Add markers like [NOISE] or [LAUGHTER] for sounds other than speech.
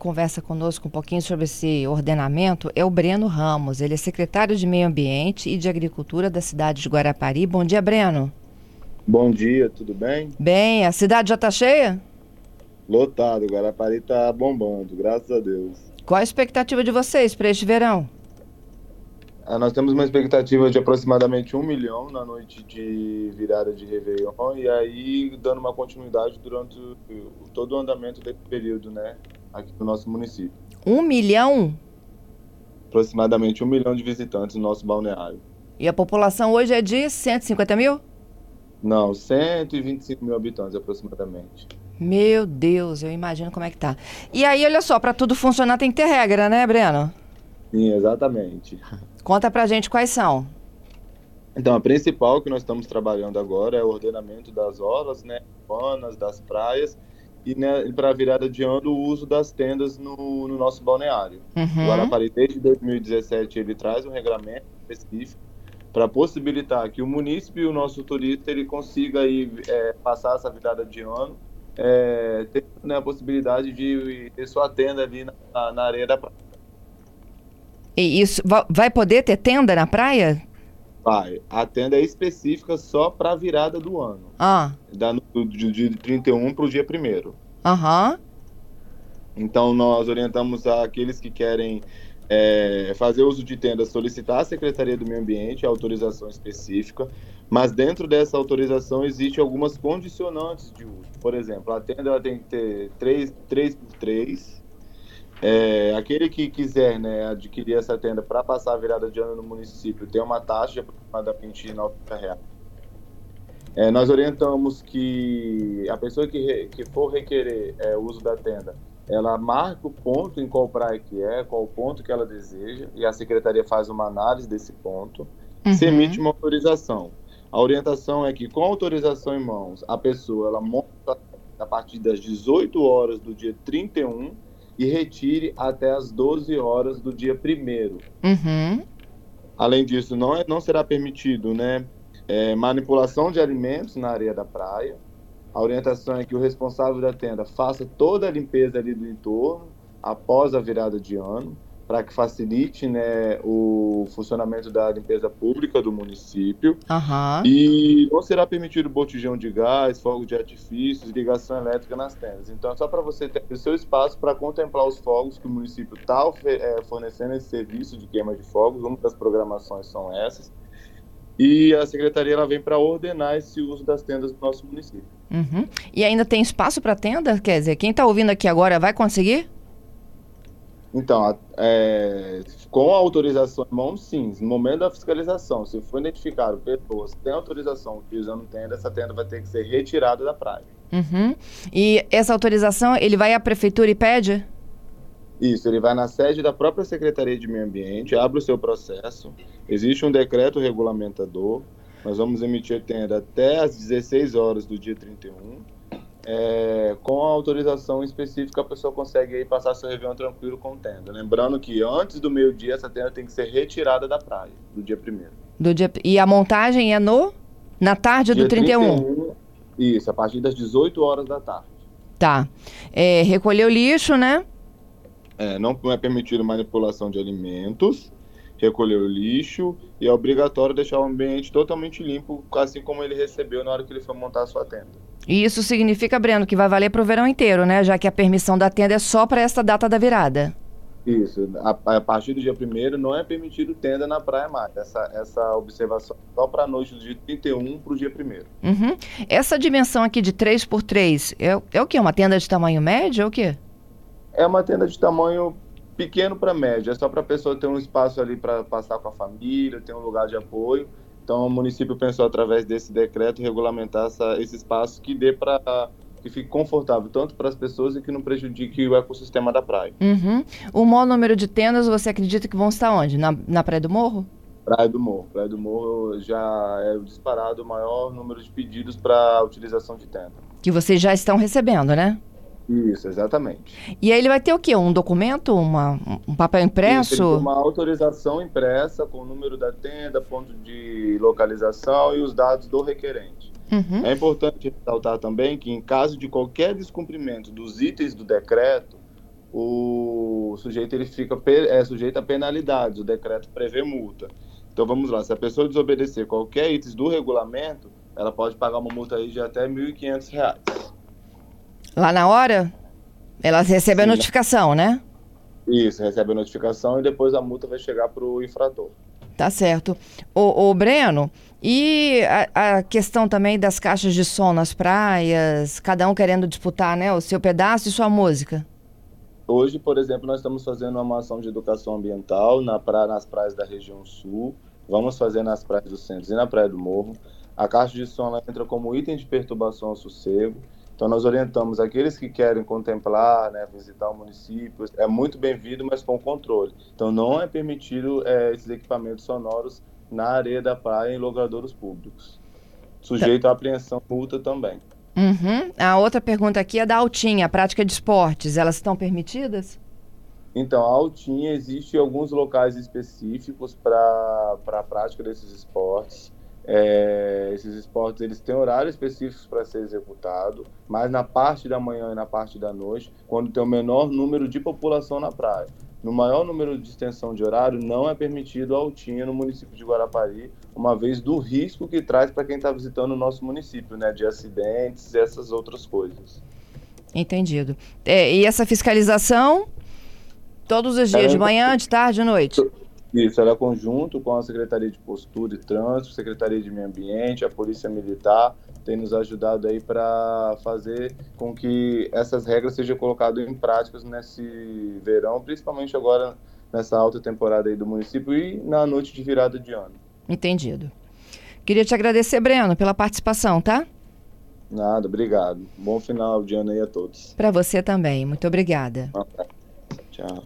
conversa conosco um pouquinho sobre esse ordenamento é o Breno Ramos. Ele é secretário de Meio Ambiente e de Agricultura da cidade de Guarapari. Bom dia, Breno. Bom dia, tudo bem? Bem, a cidade já está cheia? Lotado, Guarapari está bombando, graças a Deus. Qual a expectativa de vocês para este verão? Ah, nós temos uma expectativa de aproximadamente um milhão na noite de virada de Réveillon e aí dando uma continuidade durante todo o andamento desse período, né, aqui no nosso município. Um milhão? Aproximadamente um milhão de visitantes no nosso balneário. E a população hoje é de 150 mil? Não, 125 mil habitantes aproximadamente. Meu Deus, eu imagino como é que tá. E aí, olha só, para tudo funcionar tem que ter regra, né, Breno? Sim, exatamente. [LAUGHS] Conta pra gente quais são. Então, a principal que nós estamos trabalhando agora é o ordenamento das orlas, né, urbanas, das praias, e né, para a virada de ano, o uso das tendas no, no nosso balneário. Uhum. O Guarapari, desde 2017, ele traz um regulamento específico para possibilitar que o município e o nosso turista ele consiga aí, é, passar essa virada de ano, é, ter né, a possibilidade de ter sua tenda ali na, na areia da praia. E isso vai poder ter tenda na praia? Vai. A tenda é específica só para a virada do ano. Ah. Da, do, do dia 31 para o dia 1 Aham. Uhum. Então, nós orientamos aqueles que querem é, fazer uso de tenda, solicitar à Secretaria do Meio Ambiente a autorização específica, mas dentro dessa autorização existe algumas condicionantes de uso. Por exemplo, a tenda ela tem que ter 3, 3 por 3 é, aquele que quiser né, adquirir essa tenda para passar a virada de ano no município tem uma taxa de aproximadamente 90 reais. É, nós orientamos que a pessoa que, re, que for requerer é, o uso da tenda, ela marca o ponto em qual praia que é, qual ponto que ela deseja, e a secretaria faz uma análise desse ponto, uhum. se emite uma autorização. A orientação é que, com autorização em mãos, a pessoa ela monta a partir das 18 horas do dia 31 e retire até as 12 horas do dia 1 uhum. Além disso, não, é, não será permitido né, é, manipulação de alimentos na areia da praia. A orientação é que o responsável da tenda faça toda a limpeza ali do entorno após a virada de ano para que facilite né, o funcionamento da limpeza pública do município. Uhum. E não será permitido botijão de gás, fogo de artifícios, ligação elétrica nas tendas. Então, é só para você ter o seu espaço para contemplar os fogos que o município está é, fornecendo esse serviço de queima de fogos. Uma das programações são essas. E a secretaria ela vem para ordenar esse uso das tendas do nosso município. Uhum. E ainda tem espaço para tenda? Quer dizer, quem está ouvindo aqui agora vai conseguir? Então, é, com a autorização em mão, sim. No momento da fiscalização, se for identificado pessoas que têm autorização utilizando tenda, essa tenda vai ter que ser retirada da praia. Uhum. E essa autorização, ele vai à prefeitura e pede? Isso, ele vai na sede da própria Secretaria de Meio Ambiente, abre o seu processo, existe um decreto regulamentador, nós vamos emitir tenda até às 16 horas do dia 31, é, com a autorização específica, a pessoa consegue aí passar seu Réveillon tranquilo com tenda. Lembrando que antes do meio-dia, essa tenda tem que ser retirada da praia, do dia primeiro. Do dia, e a montagem é no? Na tarde dia do 31? 31? Isso, a partir das 18 horas da tarde. Tá. É, recolher o lixo, né? É, não é permitido manipulação de alimentos, recolher o lixo e é obrigatório deixar o ambiente totalmente limpo, assim como ele recebeu na hora que ele foi montar a sua tenda. E isso significa, Breno, que vai valer para o verão inteiro, né? Já que a permissão da tenda é só para essa data da virada. Isso. A, a, partir do dia 1 não é permitido tenda na praia mais. Essa, essa observação é só para a noite do dia 31 para o dia 1 uhum. Essa dimensão aqui de 3 por 3 é, é o que? Uma tenda de tamanho médio ou o quê? É uma tenda de tamanho pequeno para médio. É só para a pessoa ter um espaço ali para passar com a família, ter um lugar de apoio então, o município pensou, através desse decreto, regulamentar essa, esse espaço que dê para que fique confortável tanto para as pessoas e que não prejudique o ecossistema da praia. Uhum. O maior número de tendas, você acredita que vão estar onde? Na, na Praia do Morro? Praia do Morro. Praia do Morro já é disparado o maior número de pedidos para utilização de tenda. Que vocês já estão recebendo, né? Isso, exatamente. E aí ele vai ter o quê? Um documento, uma, um papel impresso? Isso, uma autorização impressa com o número da tenda, ponto de localização e os dados do requerente. Uhum. É importante ressaltar também que, em caso de qualquer descumprimento dos itens do decreto, o sujeito ele fica é, sujeito a penalidades, o decreto prevê multa. Então vamos lá, se a pessoa desobedecer qualquer item do regulamento, ela pode pagar uma multa aí de até R$ 1.500. Lá na hora? Ela recebe Sim, a notificação, né? Isso, recebe a notificação e depois a multa vai chegar para o infrator. Tá certo. O, o Breno, e a, a, questão também das caixas de som nas praias, cada um querendo disputar né, o seu pedaço e sua música? Hoje, por exemplo, nós estamos fazendo uma ação de educação ambiental na praia, nas praias da região sul, vamos fazer nas praias do centro e na praia do morro. A caixa de som entra como item de perturbação ao sossego então, nós orientamos aqueles que querem contemplar, né, visitar o município, é muito bem-vindo, mas com controle. Então, não é permitido é, esses equipamentos sonoros na areia da praia em logradouros públicos. Sujeito à apreensão, multa também. Uhum. A outra pergunta aqui é da Altinha, a prática de esportes, elas estão permitidas? Então, a Altinha existe alguns locais específicos para a prática desses esportes. É, esses esportes eles têm horários específicos para ser executado, mas na parte da manhã e na parte da noite, quando tem o menor número de população na praia. No maior número de extensão de horário, não é permitido a altinha no município de Guarapari, uma vez do risco que traz para quem está visitando o nosso município, né, de acidentes e essas outras coisas. Entendido. É, e essa fiscalização, todos os dias, é, de manhã, de tarde, de noite? Isso, ela é conjunto com a Secretaria de Postura e Trânsito, Secretaria de Meio Ambiente, a Polícia Militar, tem nos ajudado aí para fazer com que essas regras sejam colocadas em práticas nesse verão, principalmente agora nessa alta temporada aí do município e na noite de virada de ano. Entendido. Queria te agradecer, Breno, pela participação, tá? Nada, obrigado. Bom final de ano aí a todos. Para você também. Muito obrigada. Tchau.